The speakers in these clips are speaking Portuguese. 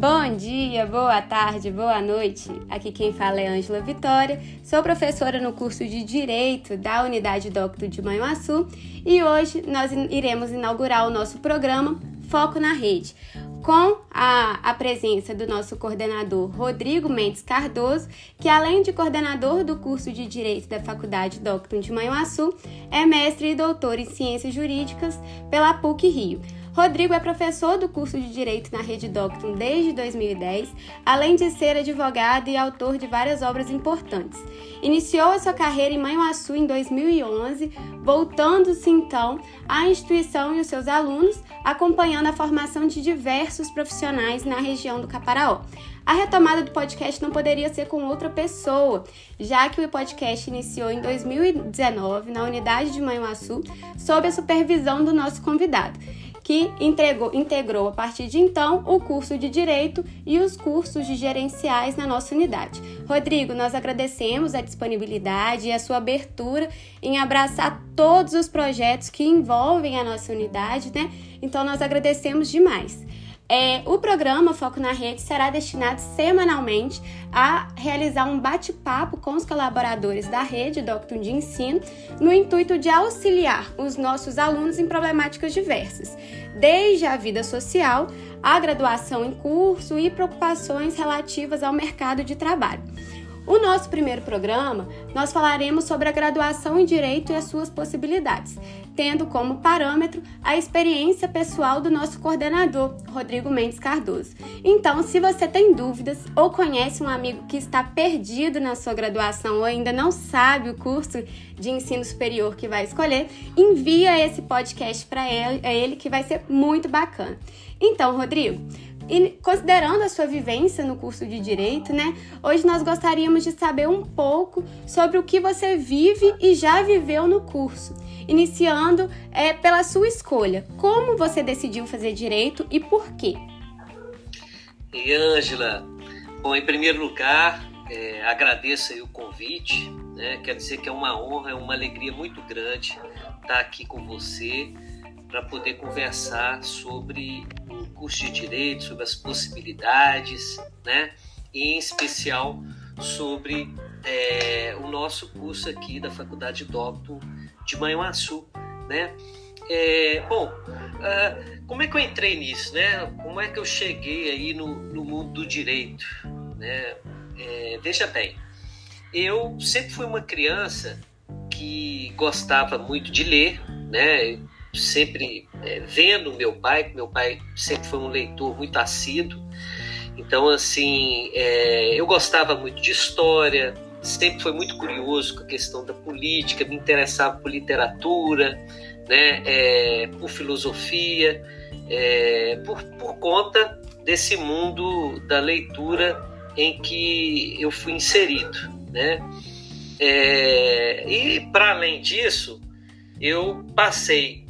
Bom dia, boa tarde, boa noite. Aqui quem fala é Ângela Vitória, sou professora no curso de Direito da Unidade Docto de Manhuaçu e hoje nós iremos inaugurar o nosso programa Foco na Rede, com a, a, presença do nosso coordenador Rodrigo Mendes Cardoso, que além de coordenador do curso de Direito da Faculdade Docton de Manhuaçu, é mestre e doutor em Ciências Jurídicas pela PUC Rio. Rodrigo é professor do curso de Direito na Rede Docton desde 2010, além de ser advogado e autor de várias obras importantes. Iniciou a sua carreira em Manhuaçu em 2011, voltando-se então à instituição e os seus alunos, acompanhando a formação de diversos profissionais na região do Caparaó. A retomada do podcast não poderia ser com outra pessoa, já que o podcast iniciou em 2019 na unidade de Manhuaçu, sob a supervisão do nosso convidado que entregou, integrou a partir de então o curso de Direito e os cursos de gerenciais na nossa unidade. Rodrigo, nós agradecemos a disponibilidade e a sua abertura em abraçar todos os projetos que envolvem a nossa unidade, né? Então nós agradecemos demais. É, o programa Foco na Rede será destinado semanalmente a realizar um bate-papo com os colaboradores da rede Docton de Ensino, no intuito de auxiliar os nossos alunos em problemáticas diversas, desde a vida social, a graduação em curso e preocupações relativas ao mercado de trabalho. O nosso primeiro programa, nós falaremos sobre a graduação em Direito e as suas possibilidades, tendo como parâmetro a experiência pessoal do nosso coordenador, Rodrigo Mendes Cardoso. Então, se você tem dúvidas ou conhece um amigo que está perdido na sua graduação ou ainda não sabe o curso de ensino superior que vai escolher, envia esse podcast para ele, ele que vai ser muito bacana. Então, Rodrigo, e considerando a sua vivência no curso de direito, né? Hoje nós gostaríamos de saber um pouco sobre o que você vive e já viveu no curso, iniciando é, pela sua escolha. Como você decidiu fazer direito e por quê? E Ângela, bom, em primeiro lugar, é, agradeço o convite. Né? Quero dizer que é uma honra, é uma alegria muito grande estar aqui com você para poder conversar sobre curso de direito, sobre as possibilidades, né? E em especial sobre é, o nosso curso aqui da Faculdade Doctor de Manhuaçu, né? É, bom, uh, como é que eu entrei nisso, né? Como é que eu cheguei aí no, no mundo do direito, né? É, veja bem, eu sempre fui uma criança que gostava muito de ler, né? Sempre é, vendo meu pai, meu pai sempre foi um leitor muito assíduo. Então, assim, é, eu gostava muito de história, sempre foi muito curioso com a questão da política, me interessava por literatura, né, é, por filosofia, é, por, por conta desse mundo da leitura em que eu fui inserido, né? É, e para além disso, eu passei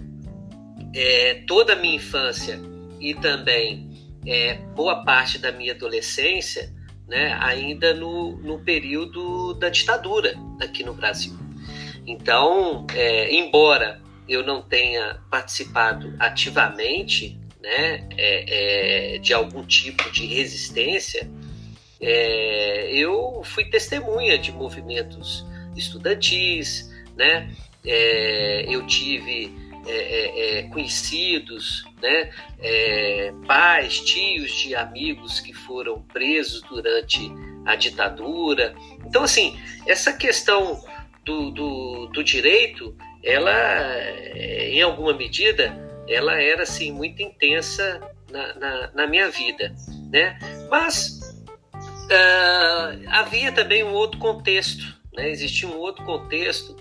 é, toda a minha infância e também é, boa parte da minha adolescência, né, ainda no, no período da ditadura aqui no Brasil. Então, é, embora eu não tenha participado ativamente né, é, é, de algum tipo de resistência, é, eu fui testemunha de movimentos estudantis, né? É, eu tive é, é, é, conhecidos, né, é, pais, tios de amigos que foram presos durante a ditadura. Então, assim, essa questão do, do, do direito, ela, é, em alguma medida, ela era assim muito intensa na, na, na minha vida, né? Mas uh, havia também um outro contexto, né? Existia um outro contexto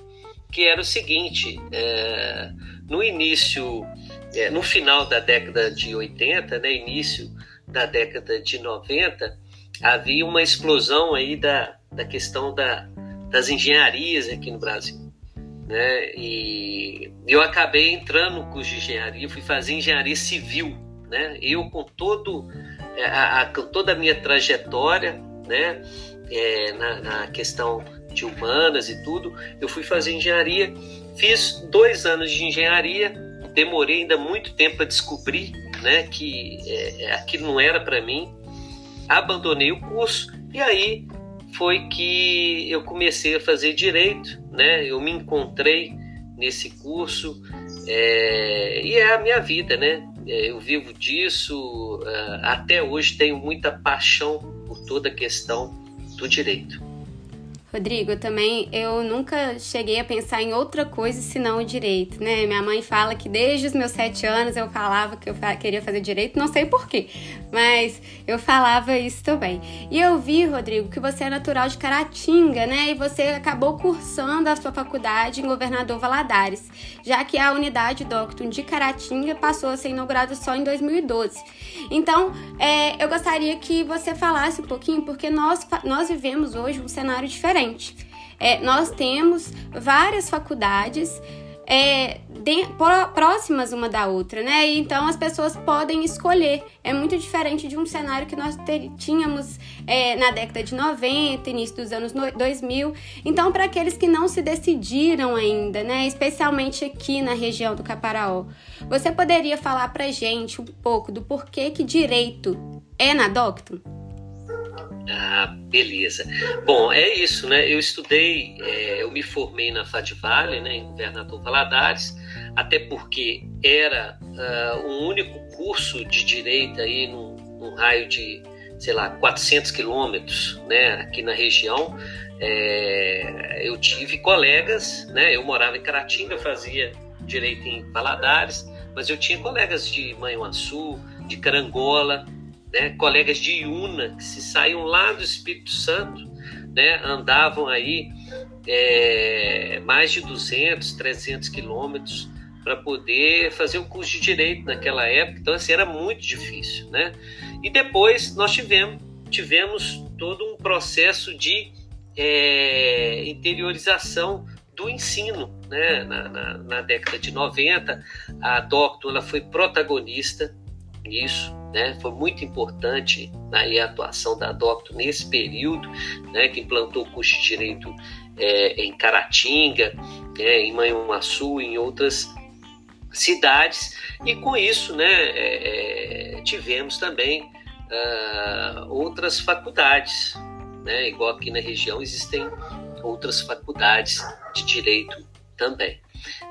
que era o seguinte: é, no início, é, no final da década de 80, né, início da década de 90, havia uma explosão aí da, da questão da, das engenharias aqui no Brasil. Né? E eu acabei entrando no curso de engenharia, fui fazer engenharia civil. Né? Eu, com, todo, é, a, a, com toda a minha trajetória né? É, na, na questão de humanas e tudo, eu fui fazer engenharia, fiz dois anos de engenharia, demorei ainda muito tempo a descobrir né, que é, é aquilo não era para mim. abandonei o curso e aí foi que eu comecei a fazer direito, né? Eu me encontrei nesse curso é, e é a minha vida, né? É, eu vivo disso, é, até hoje tenho muita paixão por toda a questão do direito. Rodrigo, também eu nunca cheguei a pensar em outra coisa senão o direito, né? Minha mãe fala que desde os meus sete anos eu falava que eu queria fazer direito, não sei porquê, mas eu falava isso também. E eu vi, Rodrigo, que você é natural de Caratinga, né? E você acabou cursando a sua faculdade em Governador Valadares, já que a unidade Doctum de Caratinga passou a ser inaugurada só em 2012. Então, é, eu gostaria que você falasse um pouquinho, porque nós, nós vivemos hoje um cenário diferente diferente. É, nós temos várias faculdades é, de, próximas uma da outra, né? Então as pessoas podem escolher. É muito diferente de um cenário que nós ter, tínhamos é, na década de 90, início dos anos 2000. Então, para aqueles que não se decidiram ainda, né? Especialmente aqui na região do Caparaó, você poderia falar para gente um pouco do porquê que direito é na Docto? Ah, beleza. Bom, é isso, né? Eu estudei, é, eu me formei na Fadivale, né, em Governador Valadares, até porque era uh, um único curso de direito aí num, num raio de, sei lá, 400 quilômetros, né, aqui na região. É, eu tive colegas, né? Eu morava em Caratinga, fazia direito em Valadares, mas eu tinha colegas de Manhuaçu, de Carangola, né, colegas de Iuna que se saíam lá do Espírito Santo, né, andavam aí é, mais de 200, 300 quilômetros para poder fazer o curso de direito naquela época. Então, assim, era muito difícil, né? E depois nós tivemos, tivemos todo um processo de é, interiorização do ensino, né? Na, na, na, década de 90, a Doctor ela foi protagonista nisso, né? Foi muito importante aí a atuação da Docto nesse período, né? Que implantou o curso de direito é, em Caratinga, é, em Manhuaçu, em outras cidades e com isso, né? É, é tivemos também uh, outras faculdades, né? Igual aqui na região existem outras faculdades de direito também.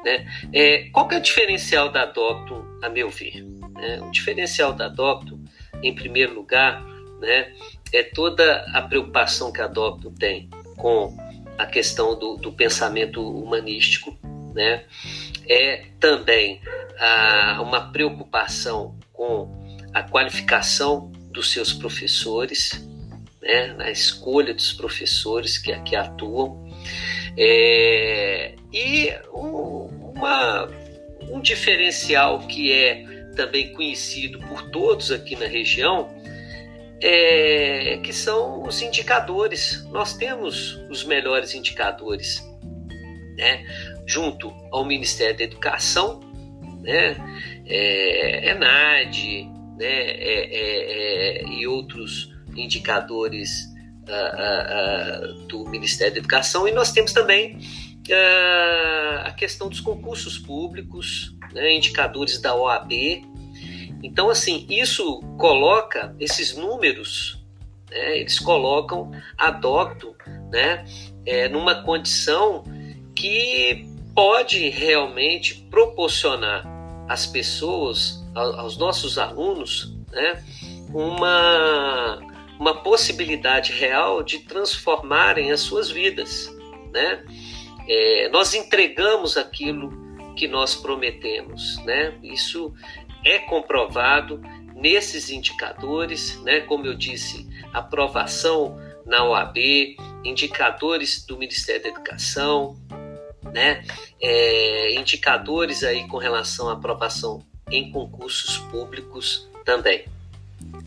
Né? É, qual que é o diferencial da Docto, a meu ver? Né? O diferencial da Docto, em primeiro lugar, né, é toda a preocupação que a Docto tem com a questão do, do pensamento humanístico, né? é também a, uma preocupação com a qualificação dos seus professores, né? na escolha dos professores que aqui atuam, é, e um, uma, um diferencial que é também conhecido por todos aqui na região, é, que são os indicadores. Nós temos os melhores indicadores, né? junto ao Ministério da Educação, né? é, ENAD né? É, é, é, e outros indicadores uh, uh, uh, do Ministério da Educação, e nós temos também a questão dos concursos públicos, né, indicadores da OAB. Então, assim, isso coloca esses números, né, eles colocam a Docto né, é, numa condição que pode realmente proporcionar às pessoas, aos nossos alunos, né, uma, uma possibilidade real de transformarem as suas vidas. Né? É, nós entregamos aquilo que nós prometemos, né? Isso é comprovado nesses indicadores, né? Como eu disse, aprovação na OAB, indicadores do Ministério da Educação, né? É, indicadores aí com relação à aprovação em concursos públicos também.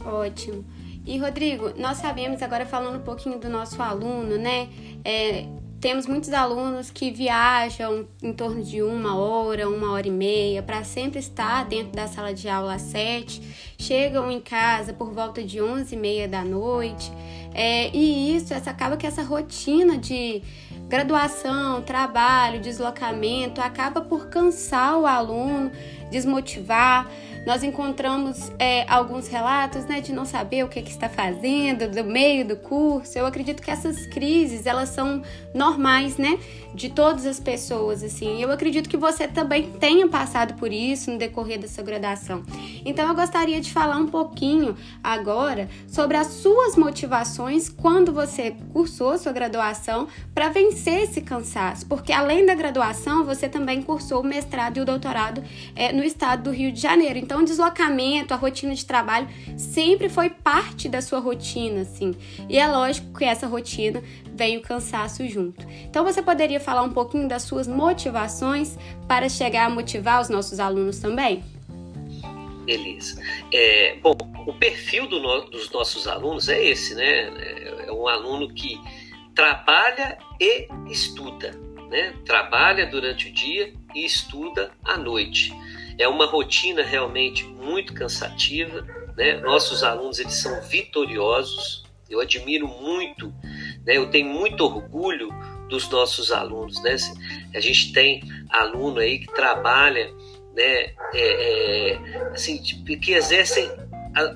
Ótimo. E Rodrigo, nós sabemos agora falando um pouquinho do nosso aluno, né? É, temos muitos alunos que viajam em torno de uma hora, uma hora e meia, para sempre estar dentro da sala de aula às sete, chegam em casa por volta de onze e meia da noite, é, e isso essa, acaba que essa rotina de graduação, trabalho, deslocamento acaba por cansar o aluno desmotivar. Nós encontramos é, alguns relatos né, de não saber o que, que está fazendo, do meio do curso. Eu acredito que essas crises elas são normais, né? De todas as pessoas, assim. Eu acredito que você também tenha passado por isso no decorrer dessa graduação. Então eu gostaria de falar um pouquinho agora sobre as suas motivações quando você cursou sua graduação para vencer esse cansaço, porque além da graduação você também cursou o mestrado e o doutorado é, no estado do Rio de Janeiro. Então o deslocamento, a rotina de trabalho sempre foi parte da sua rotina, assim. E é lógico que essa rotina vem o cansaço junto. Então você poderia falar um pouquinho das suas motivações para chegar a motivar os nossos alunos também? Beleza. É, bom, o perfil do no, dos nossos alunos é esse, né? É, é um aluno que trabalha e estuda, né? Trabalha durante o dia e estuda à noite. É uma rotina realmente muito cansativa, né? Nossos alunos eles são vitoriosos. Eu admiro muito, né? Eu tenho muito orgulho dos nossos alunos, né? A gente tem aluno aí que trabalha né, é, é, assim, que exercem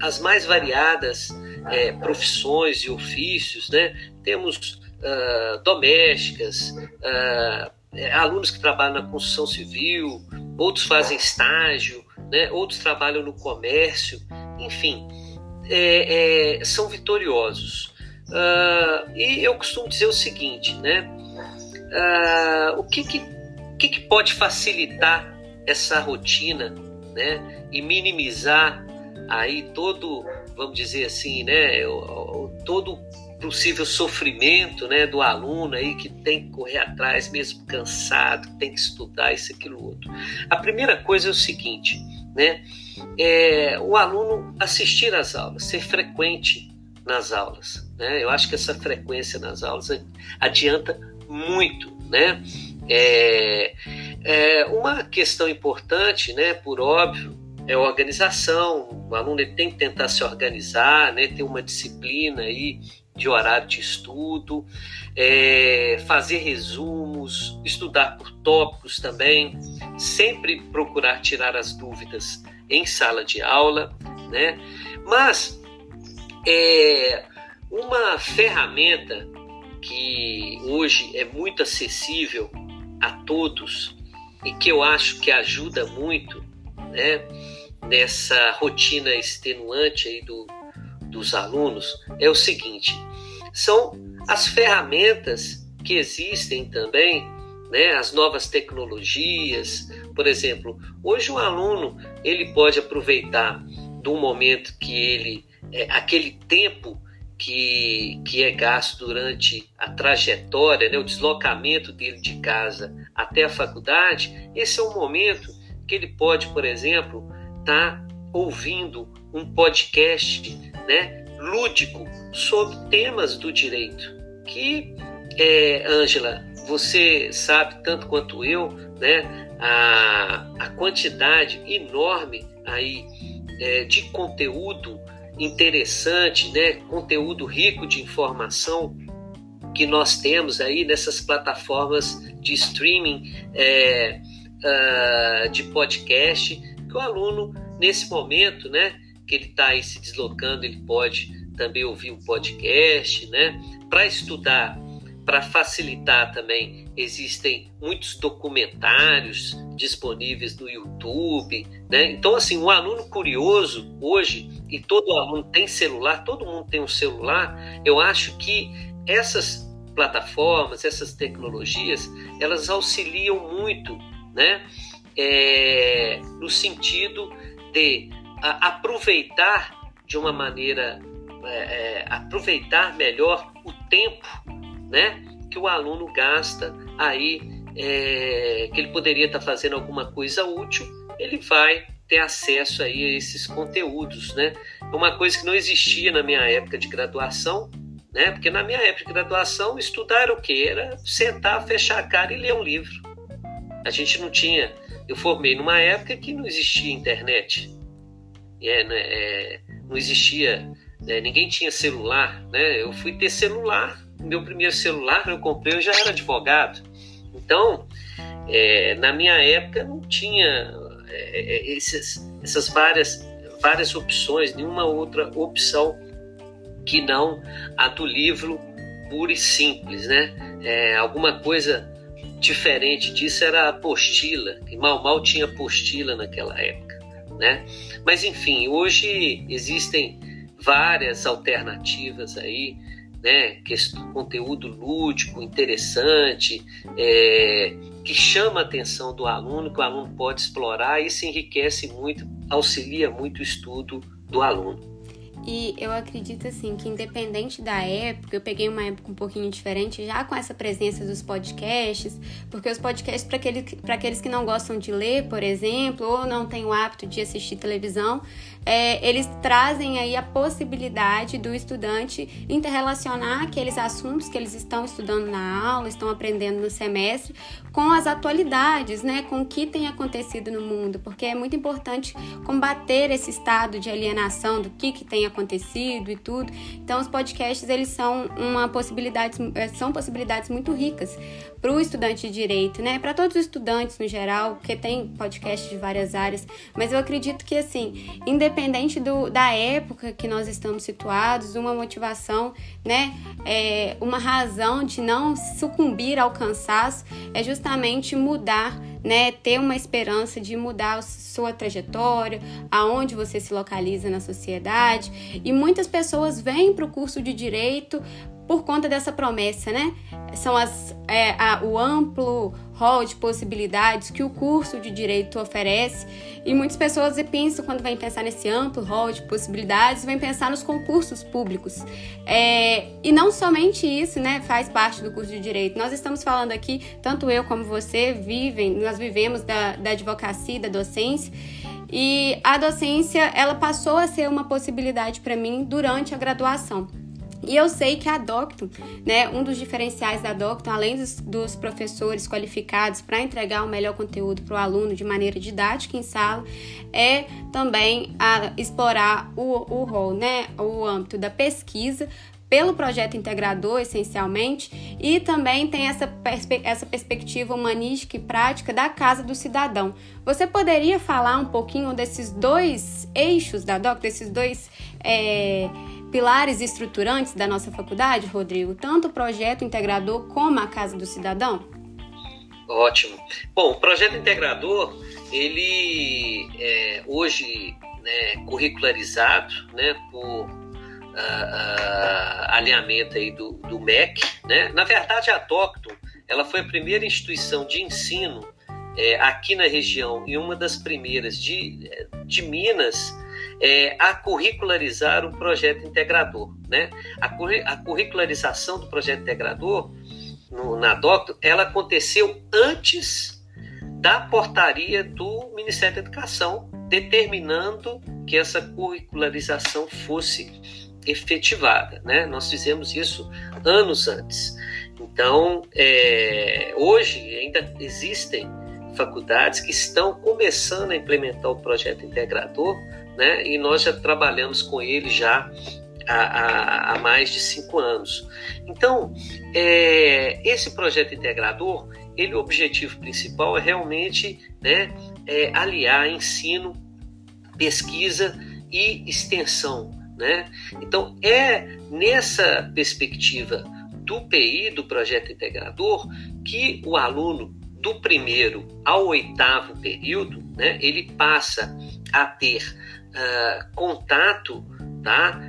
as mais variadas é, profissões e ofícios, né? Temos uh, domésticas, uh, alunos que trabalham na construção civil, outros fazem estágio, né? outros trabalham no comércio, enfim, é, é, são vitoriosos. Uh, e eu costumo dizer o seguinte, né? o que, que, que, que pode facilitar essa rotina, né? E minimizar aí todo, vamos dizer assim, né? O, o, todo possível sofrimento, né? Do aluno aí que tem que correr atrás, mesmo cansado, tem que estudar isso, aquilo, outro. A primeira coisa é o seguinte, né? É, o aluno assistir às aulas, ser frequente nas aulas, né? Eu acho que essa frequência nas aulas adianta muito, né? É, é, uma questão importante, né, por óbvio, é organização. O aluno ele tem que tentar se organizar, né, ter uma disciplina aí de horário de estudo, é, fazer resumos, estudar por tópicos também, sempre procurar tirar as dúvidas em sala de aula, né? Mas é, uma ferramenta que hoje é muito acessível a todos e que eu acho que ajuda muito né, nessa rotina extenuante aí do, dos alunos é o seguinte: são as ferramentas que existem também, né, as novas tecnologias. Por exemplo, hoje o aluno ele pode aproveitar do momento que ele é, aquele tempo que, que é gasto durante a trajetória, né, o deslocamento dele de casa até a faculdade, esse é um momento que ele pode, por exemplo, estar tá ouvindo um podcast né, lúdico sobre temas do direito. Que, é, Ângela, você sabe tanto quanto eu, né, a, a quantidade enorme aí é, de conteúdo interessante, né? conteúdo rico de informação que nós temos aí nessas plataformas de streaming é, uh, de podcast, que o aluno, nesse momento, né, que ele está aí se deslocando, ele pode também ouvir um podcast, né? Para estudar, para facilitar também, existem muitos documentários disponíveis no YouTube, né? Então, assim, um aluno curioso hoje, e todo aluno tem celular, todo mundo tem um celular, eu acho que essas plataformas, essas tecnologias, elas auxiliam muito, né? É, no sentido de aproveitar de uma maneira, é, é, aproveitar melhor o tempo, né? Que o aluno gasta aí, é, que ele poderia estar fazendo alguma coisa útil, ele vai ter acesso aí a esses conteúdos, né? Uma coisa que não existia na minha época de graduação, né? Porque na minha época de graduação, estudar era o quê? Era sentar, fechar a cara e ler um livro. A gente não tinha. Eu formei numa época que não existia internet. É, né? é, não existia. Né? Ninguém tinha celular, né? Eu fui ter celular. Meu primeiro celular eu comprei, eu já era advogado. Então, é, na minha época não tinha é, é, esses, essas várias, várias opções, nenhuma outra opção que não a do livro puro e simples, né? É, alguma coisa diferente disso era a apostila, que mal mal tinha apostila naquela época, né? Mas enfim, hoje existem várias alternativas aí, né? Que conteúdo lúdico, interessante, é, que chama a atenção do aluno, que o aluno pode explorar e se enriquece muito, auxilia muito o estudo do aluno. E eu acredito assim que independente da época, eu peguei uma época um pouquinho diferente, já com essa presença dos podcasts, porque os podcasts para aqueles, aqueles que não gostam de ler, por exemplo, ou não têm o hábito de assistir televisão, é, eles trazem aí a possibilidade do estudante interrelacionar aqueles assuntos que eles estão estudando na aula, estão aprendendo no semestre, com as atualidades, né, com o que tem acontecido no mundo, porque é muito importante combater esse estado de alienação do que, que tem acontecido e tudo. Então, os podcasts eles são uma possibilidade, são possibilidades muito ricas para o estudante de direito, né, para todos os estudantes no geral, porque tem podcasts de várias áreas, mas eu acredito que assim, independente do, da época que nós estamos situados, uma motivação, né, é, uma razão de não sucumbir ao cansaço é justamente mudar, né, ter uma esperança de mudar sua trajetória, aonde você se localiza na sociedade. E muitas pessoas vêm para o curso de direito por conta dessa promessa, né? São as, é, a, o amplo rol de possibilidades que o curso de direito oferece. E muitas pessoas pensam quando vêm pensar nesse amplo rol de possibilidades vêm pensar nos concursos públicos. É, e não somente isso né faz parte do curso de direito. Nós estamos falando aqui tanto eu como você vivem nós vivemos da, da advocacia da docência e a docência ela passou a ser uma possibilidade para mim durante a graduação. E eu sei que a Docton, né, um dos diferenciais da Docton, além dos, dos professores qualificados para entregar o melhor conteúdo para o aluno de maneira didática em sala, é também a, explorar o, o rol, né, o âmbito da pesquisa pelo projeto integrador, essencialmente, e também tem essa, perspe essa perspectiva humanística e prática da Casa do Cidadão. Você poderia falar um pouquinho desses dois eixos da DOC, desses dois. É, pilares estruturantes da nossa faculdade, Rodrigo, tanto o projeto integrador como a Casa do Cidadão? Ótimo. Bom, o projeto integrador, ele é hoje né, curricularizado né, por uh, alinhamento aí do, do MEC. Né? Na verdade, a Docton ela foi a primeira instituição de ensino é, aqui na região e uma das primeiras de, de Minas é, a curricularizar o projeto integrador. Né? A, a curricularização do projeto integrador no, na DOCTO, ela aconteceu antes da portaria do Ministério da Educação, determinando que essa curricularização fosse efetivada. Né? Nós fizemos isso anos antes. Então, é, hoje ainda existem faculdades que estão começando a implementar o projeto integrador, né? E nós já trabalhamos com ele já há, há, há mais de cinco anos. Então, é, esse projeto integrador, ele o objetivo principal é realmente né, é, aliar ensino, pesquisa e extensão. Né? Então, é nessa perspectiva do PI, do projeto integrador, que o aluno do primeiro ao oitavo período, né, ele passa a ter uh, contato tá,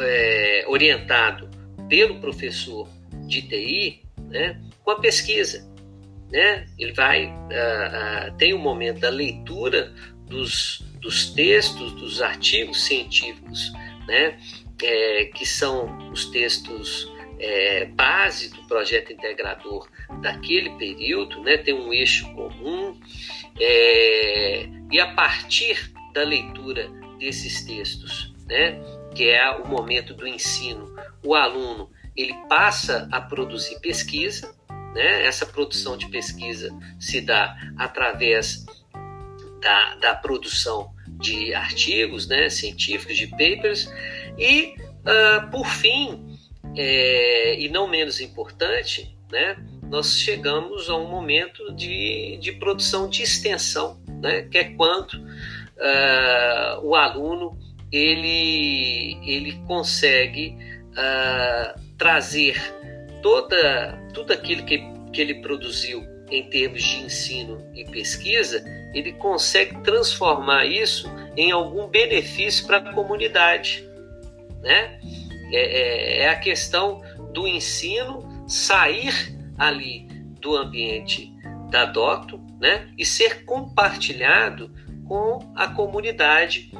é, orientado pelo professor de TI né, com a pesquisa. Né? Ele vai uh, uh, tem o um momento da leitura dos, dos textos, dos artigos científicos, né? É, que são os textos é, base do projeto integrador daquele período, né? tem um eixo comum, é, e a partir da leitura desses textos, né? que é o momento do ensino, o aluno ele passa a produzir pesquisa, né? essa produção de pesquisa se dá através da, da produção de artigos né? científicos, de papers, e, uh, por fim, é, e não menos importante, né? nós chegamos a um momento de, de produção de extensão né? que é quando uh, o aluno ele, ele consegue uh, trazer toda, tudo aquilo que, que ele produziu em termos de ensino e pesquisa, ele consegue transformar isso em algum benefício para a comunidade. Né? É, é, é a questão do ensino sair ali do ambiente da DOCTO né? e ser compartilhado com a comunidade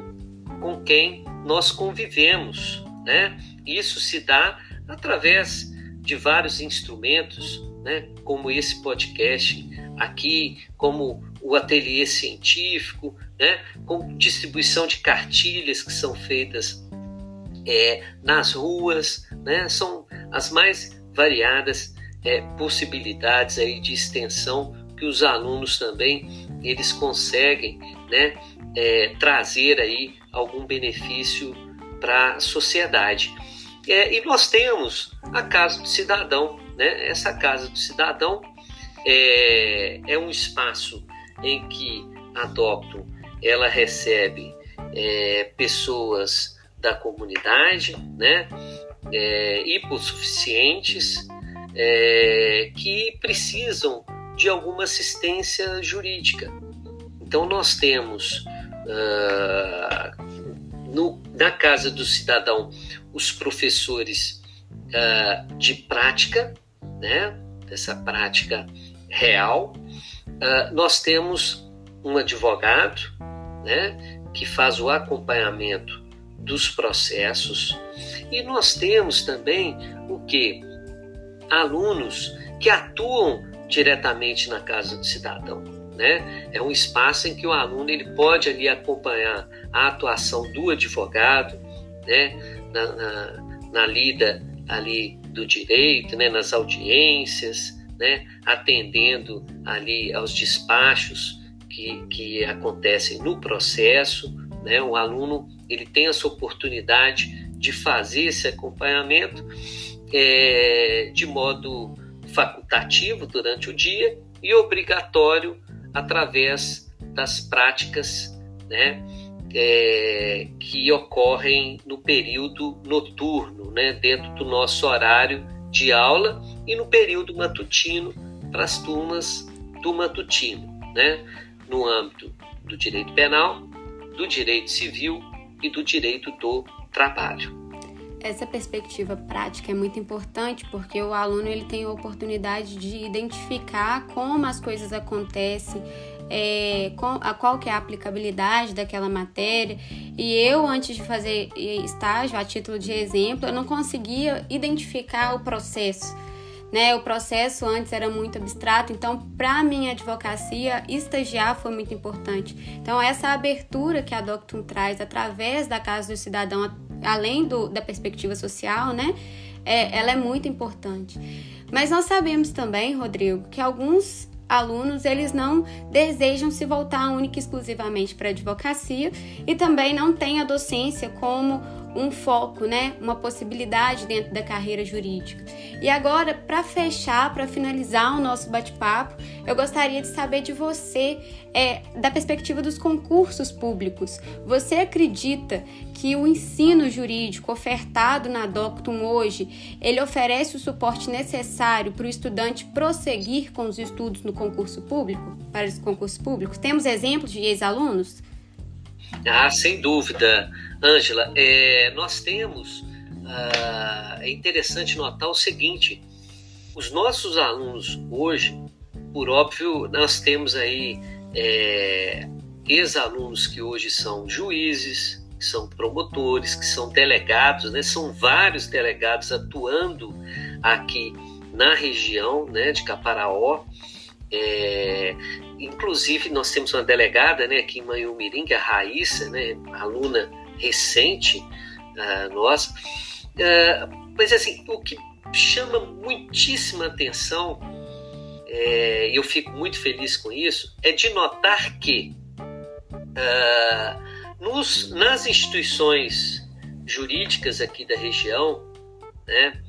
com quem nós convivemos. Né? Isso se dá através de vários instrumentos, né? como esse podcast aqui, como o ateliê científico, né? com distribuição de cartilhas que são feitas é, nas ruas, né? são as mais variadas é, possibilidades aí de extensão que os alunos também eles conseguem né, é, trazer aí algum benefício para a sociedade. É, e nós temos a Casa do Cidadão. Né? Essa Casa do Cidadão é, é um espaço em que a Docton ela recebe é, pessoas da comunidade, né? É, hipossuficientes, é, que precisam de alguma assistência jurídica. Então, nós temos uh, no, na Casa do Cidadão os professores uh, de prática, né, dessa prática real. Uh, nós temos um advogado né, que faz o acompanhamento dos processos e nós temos também o que? Alunos que atuam diretamente na Casa do Cidadão. Né? É um espaço em que o aluno ele pode ali acompanhar a atuação do advogado, né? na, na, na lida ali do direito, né? nas audiências, né? atendendo ali aos despachos que, que acontecem no processo. Né? O aluno ele tem essa oportunidade de fazer esse acompanhamento é, de modo facultativo durante o dia e obrigatório através das práticas né, é, que ocorrem no período noturno, né, dentro do nosso horário de aula e no período matutino para as turmas do matutino, né, no âmbito do direito penal, do direito civil e do direito do trabalho. Essa perspectiva prática é muito importante porque o aluno ele tem a oportunidade de identificar como as coisas acontecem, é, a, qual que é a aplicabilidade daquela matéria. E eu, antes de fazer estágio, a título de exemplo, eu não conseguia identificar o processo. Né, o processo antes era muito abstrato, então para minha advocacia estagiar foi muito importante. Então essa abertura que a Doctum traz através da Casa do Cidadão além do, da perspectiva social, né? É, ela é muito importante. Mas nós sabemos também, Rodrigo, que alguns alunos eles não desejam se voltar única e exclusivamente para a advocacia e também não têm a docência como um foco, né, uma possibilidade dentro da carreira jurídica. E agora, para fechar, para finalizar o nosso bate-papo, eu gostaria de saber de você, é, da perspectiva dos concursos públicos. Você acredita que o ensino jurídico ofertado na Doctum hoje, ele oferece o suporte necessário para o estudante prosseguir com os estudos no concurso público, para os concursos públicos? Temos exemplos de ex-alunos? Ah, sem dúvida, Ângela. É, nós temos. Ah, é interessante notar o seguinte: os nossos alunos hoje, por óbvio, nós temos aí é, ex-alunos que hoje são juízes, que são promotores, que são delegados, né? São vários delegados atuando aqui na região né, de Caparaó. É, inclusive, nós temos uma delegada né, aqui em Manhumirim, que é a Raíssa, né, aluna recente uh, nossa. Uh, mas, assim, o que chama muitíssima atenção, é, eu fico muito feliz com isso, é de notar que uh, nos, nas instituições jurídicas aqui da região, né,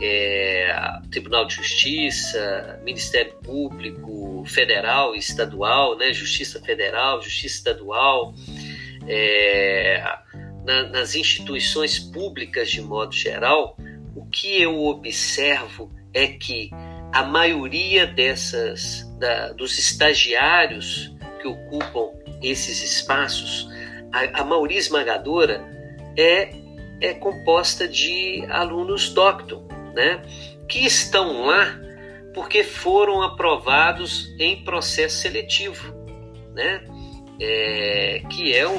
é, Tribunal de Justiça, Ministério Público Federal e Estadual, né? Justiça Federal, Justiça Estadual, é, na, nas instituições públicas de modo geral, o que eu observo é que a maioria dessas da, dos estagiários que ocupam esses espaços, a, a maioria esmagadora é, é composta de alunos doctor, né, que estão lá porque foram aprovados em processo seletivo, né, é, que é um,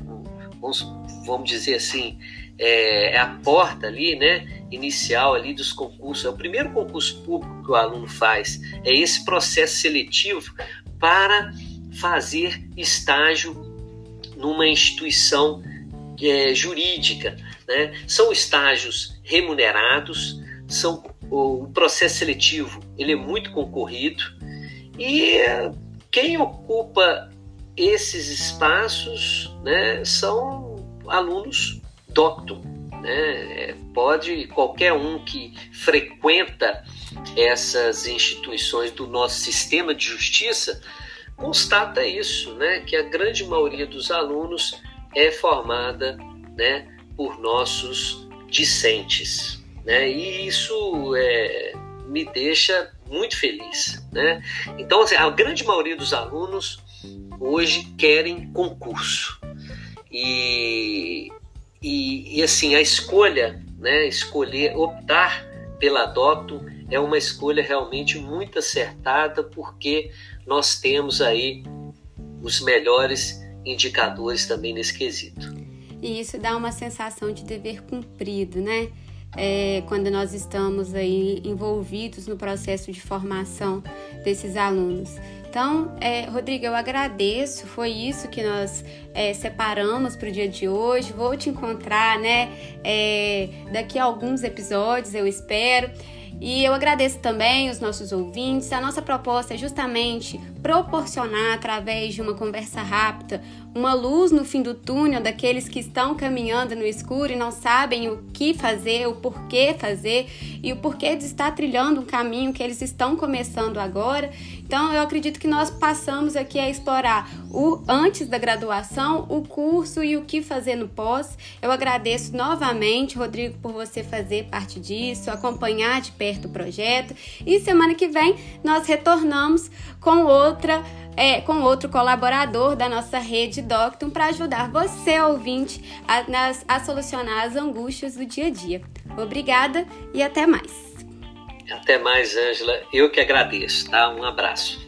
um vamos, vamos dizer assim, é, é, a porta ali, né, inicial ali dos concursos. É o primeiro concurso público que o aluno faz. É esse processo seletivo para fazer estágio numa instituição é, jurídica. Né? São estágios remunerados, são o processo seletivo ele é muito concorrido e quem ocupa esses espaços né, são alunos doctor. Né? Pode qualquer um que frequenta essas instituições do nosso sistema de justiça constata isso, né? que a grande maioria dos alunos é formada né, por nossos discentes. Né? E isso é, me deixa muito feliz. Né? Então, assim, a grande maioria dos alunos hoje querem concurso. E, e, e assim, a escolha, né, escolher, optar pela Docto é uma escolha realmente muito acertada, porque nós temos aí os melhores indicadores também nesse quesito. E isso dá uma sensação de dever cumprido, né? É, quando nós estamos aí envolvidos no processo de formação desses alunos. Então, é, Rodrigo, eu agradeço. Foi isso que nós é, separamos para o dia de hoje. Vou te encontrar, né? É, daqui a alguns episódios, eu espero. E eu agradeço também os nossos ouvintes. A nossa proposta é justamente proporcionar, através de uma conversa rápida, uma luz no fim do túnel daqueles que estão caminhando no escuro e não sabem o que fazer, o porquê fazer e o porquê de estar trilhando um caminho que eles estão começando agora. Então, eu acredito que nós passamos aqui a explorar o antes da graduação, o curso e o que fazer no pós. Eu agradeço novamente, Rodrigo, por você fazer parte disso, acompanhar de perto o projeto. E semana que vem nós retornamos com outra é, com outro colaborador da nossa rede Doctum para ajudar você, ouvinte, a, nas, a solucionar as angústias do dia a dia. Obrigada e até mais. Até mais, Ângela. Eu que agradeço, tá? Um abraço.